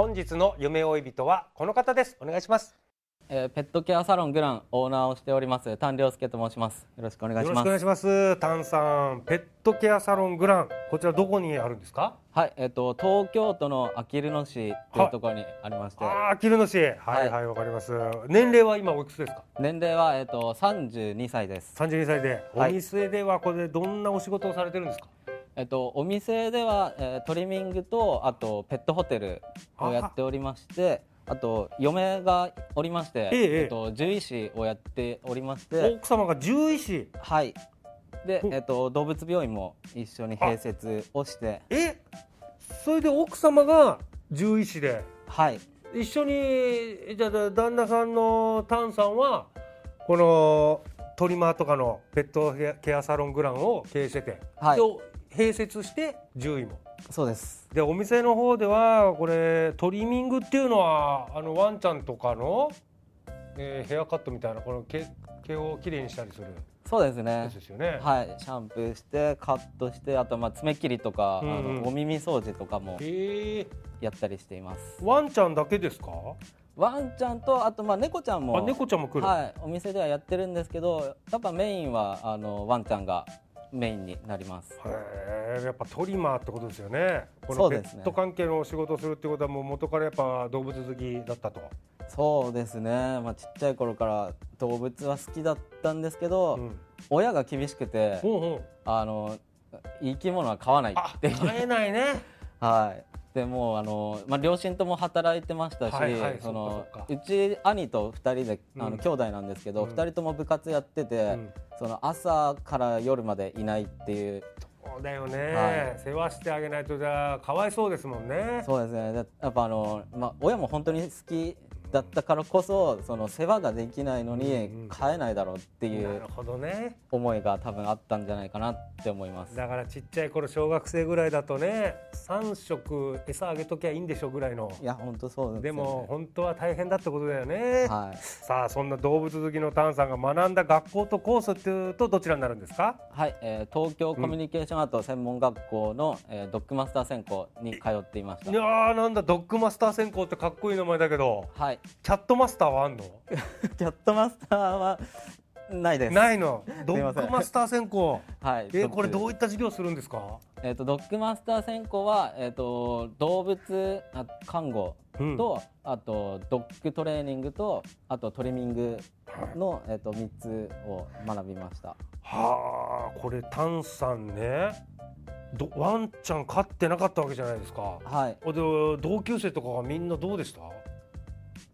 本日の夢追い人はこの方です。お願いします。えーペットケアサロングランオーナーをしております丹良介と申します。よろしくお願いします。よろしくお願いします。タンさんペットケアサロングランこちらどこにあるんですか？はいえっ、と東京都のあきる野市というところにありまして、ああキルの市。はいはい。わ、かります。年齢は今おいくつですか？年齢はえっ、と32歳です。32歳で、はい。お店ではこれでどんなお仕事をされてるんですか？えっ、とお店では、えートリミングとあとペットホテルをやっておりましてあと嫁がおりまして、ええええ。っと獣医師をやっておりまして。奥様が獣医師？はい。でおえっ、と動物病院も一緒に併設をして。えそれで奥様が獣医師で？はい。一緒にじゃあ旦那さんのタンさんはこのトリマーとかのペットケアサロングランを経営してて、はい。で併設して獣医も。そうです。でお店の方ではこれトリミングっていうのはあのワンちゃんとかの、えーヘアカットみたいなこの毛毛をきれいにしたりする。そうですやねつですよね。はい、シャンプーしてカットしてあとまあ爪切りとか、うんうん。あのお耳掃除とかもえ。やったりしています。ー、ワンちゃんだけですか？ワンちゃんとあとまあ猫ちゃんもあ猫ちゃんも来る。はい、お店ではやってるんですけどやっぱメインはあのワンちゃんがメインになりますへえやっぱトリマーってことですよね。このペそうですねット関係のお仕事をするってことはもう元からやっぱ動物好きだったと。そうですね、まあ、ちっちゃい頃から動物は好きだったんですけど、うん。親が厳しくてほうほう。あの生き物は飼わないあっていう買えないね。はい。でもうあのまあ両親とも働いてましたし、はいはいそのうち兄と二人であうん。の兄弟なんですけど、うん。二人とも部活やってて、うん。その朝から夜までいないっていう。そうだよね、は世話してあげないとじゃあかわいそうですもんね。そうですね。でやっぱあのまあ親も本当に好きだったからこそその世話ができないのにうんうん飼えないだろうっていなうるほどね。思いが多分あったんじゃないかなって思います。だからちっちゃい頃小学生ぐらいだとね3食餌あげときゃいいんでしょぐらいのいや本当そうですね。も本当は大変だってことだよね、はい。さあそんな動物好きのタンさんが学んだ学校とコースっていうとどちらになるんですか？はい、えー東京コミュニケーションアート専門学校の、えードッグマスター専攻に通っていましたいや。ーなんだドッグマスター専攻ってかっこいい名前だけどはい、キャットマスターはあんの？キャットマスターはないです。ないの？ドッグマスター専攻。はい。えーこれどうういった授業するんですか？えっ、とドッグマスター専攻はえっ、と動物あ看護うん。と、あとドッグトレーニングとあとトリミングのえっ、と三つを学びました。はあこれタンさんね。どワンちゃん飼ってなかったわけじゃないですか。はい。で同級生とかがみんなどうでした？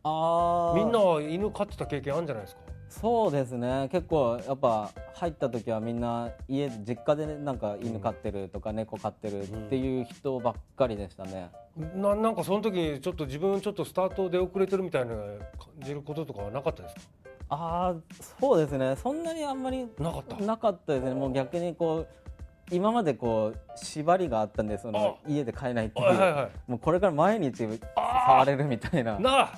ああ。みんなは犬飼ってた経験あるんじゃないですか？そうですね。結構やっぱ入った時はみんな家で実家でねなんか犬飼ってるとか猫飼ってるっていう人ばっかりでしたね、ななんかその時にちょっと自分ちょっとスタート出遅れてるみたいな感じることとかはなかったですか？ああそうですね。そんなにあんまりなかった？なかったですね。もう逆にこう今までこう縛りがあったんでその家で飼えないっていう、もうこれから毎日触れるみたいな。なあ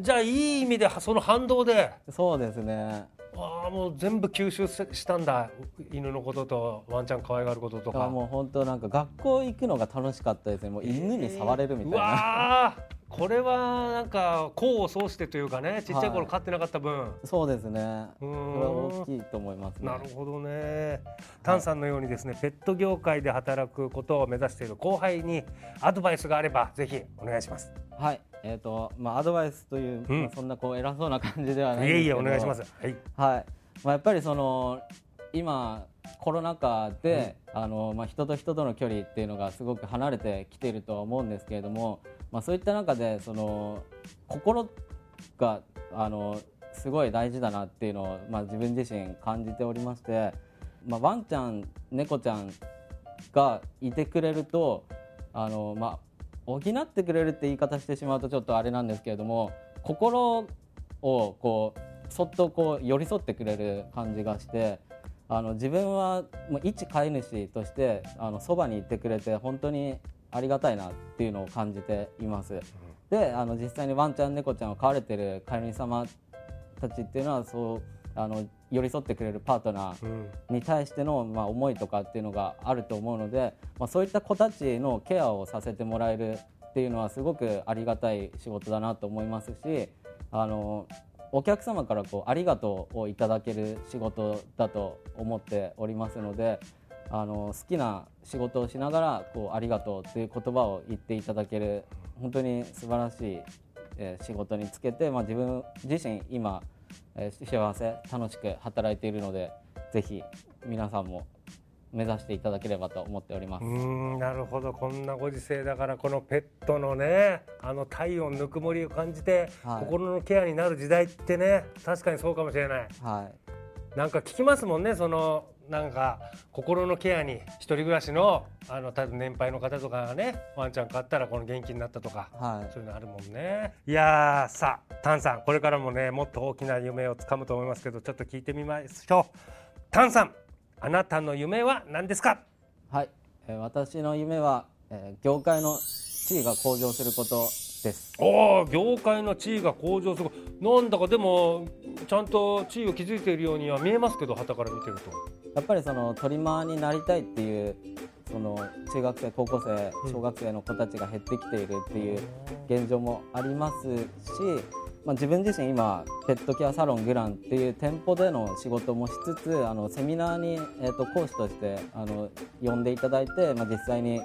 じゃあいい意味でその反動で。そうですね。ああもう全部吸収ししたんだ。犬のこととワンちゃん可愛がることとか。あもう本当なんか学校行くのが楽しかったですねもう犬に触れるみたいうな、わーこれはなんか功を奏してというかねちっちゃい頃飼ってなかった分、そうですね。それうんは大きいと思いますね。なるほどね。タンさんのようにですね、ペット業界で働くことを目指している後輩にアドバイスがあればぜひお願いします。はい。えっ、とまあアドバイスという、うん。まあそんなこう偉そうな感じではないんいえいえお願いします。はい。はい、まあ、やっぱりその今コロナ禍で、あのまあ、人と人との距離っていうのがすごく離れてきているとは思うんですけれども、まあ、そういった中でその心があのすごい大事だなっていうのを、まあ、自分自身感じておりまして、まあ、ワンちゃん猫ちゃんがいてくれるとあの、まあ、補ってくれるって言い方してしまうとちょっとあれなんですけれども心をこうそっとこう寄り添ってくれる感じがしてあの自分はもう一飼い主としてあのそばにいてくれて本当にありがたいなっていうのを感じています。であの実際にワンちゃん猫ちゃんを飼われてる飼い主様たちっていうのはそうあの寄り添ってくれるパートナーうん。に対しての、まあ、思いとかっていうのがあると思うので、まあ、そういった子たちのケアをさせてもらえるっていうのはすごくありがたい仕事だなと思いますしあのお客様からこうありがとうをいただける仕事だと思っておりますのであの好きな仕事をしながらこうありがとうっていう言葉を言っていただける本当に素晴らしい、えー仕事につけて、まあ、自分自身今、えー幸せ楽しく働いているのでぜひ皆さんも目指していただければと思っております。うーんなるほど。こんなご時世だからこのペットのねあの体温ぬくもりを感じて、はい。心のケアになる時代ってね確かにそうかもしれない。はい。なんか聞きますもんねそのなんか心のケアに一人暮らしのあの多分年配の方とかがねワンちゃん飼ったらこの元気になったとかはいそういうのあるもんね。いやーさあタンさんこれからもねもっと大きな夢をつかむと思いますけどちょっと聞いてみましょう。タンさんあなたの夢は何ですか？はい、えー私の夢は、えー業界の地位が向上することです。おー業界の地位が向上するなんだかでもちゃんと地位を築いているようには見えますけど旗から見てると。やっぱりそのトリマーになりたいっていうその中学生高校生うん。小学生の子たちが減ってきているっていう現状もありますし、まあ、自分自身今ペットケアサロングランっていう店舗での仕事もしつつあのセミナーに、えー、と講師としてあの呼んでいただいて、まあ、実際に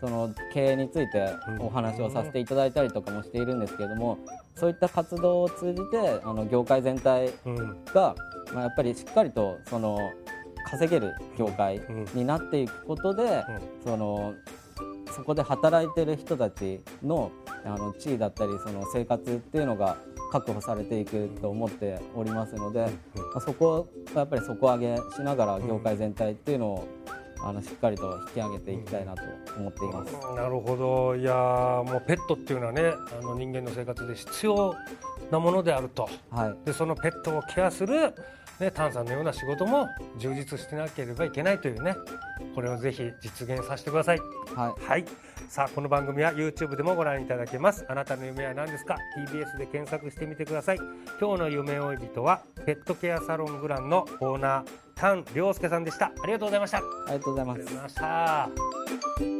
その経営についてお話をさせていただいたりとかもしているんですけれどもそういった活動を通じてあの業界全体うん。が、まあ、やっぱりしっかりとその稼げる業界うん。になっていくことで、そのそこで働いてる人たちのあの地位だったりその生活っていうのが確保されていくと思っておりますので、まあ、そこをやっぱり底上げしながら業界全体っていうのをあのしっかりと引き上げていきたいなと思っています。なるほど。いやーもうペットっていうのはねあの人間の生活で必要なものであると。はい。でそのペットをケアする、ね、タンさんのような仕事も充実してなければいけないというねこれをぜひ実現させてください。はい。はい。さあこの番組は YouTube でもご覧いただけます。あなたの夢は何ですか？TBS で検索してみてください。今日の夢追い人はペットケアサロングランのオーナータン良介さんでした。ありがとうございました。あありがとうございます。りがとうございました